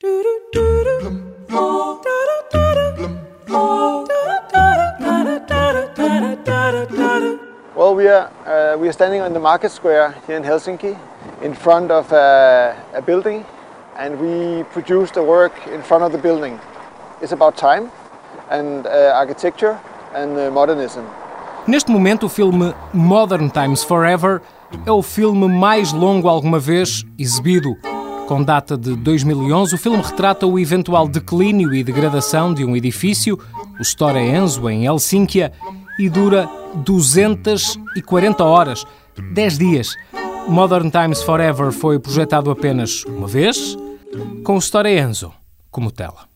Well, we are uh, we are standing on the market square here in Helsinki, in front of a, a building, and we produce the work in front of the building. It's about time, and uh, architecture, and uh, modernism. Neste momento, o filme Modern Times Forever é o filme mais longo alguma vez exibido. Com data de 2011, o filme retrata o eventual declínio e degradação de um edifício, o Store Enzo, em Helsínquia, e dura 240 horas, 10 dias. Modern Times Forever foi projetado apenas uma vez, com o Store Enzo como tela.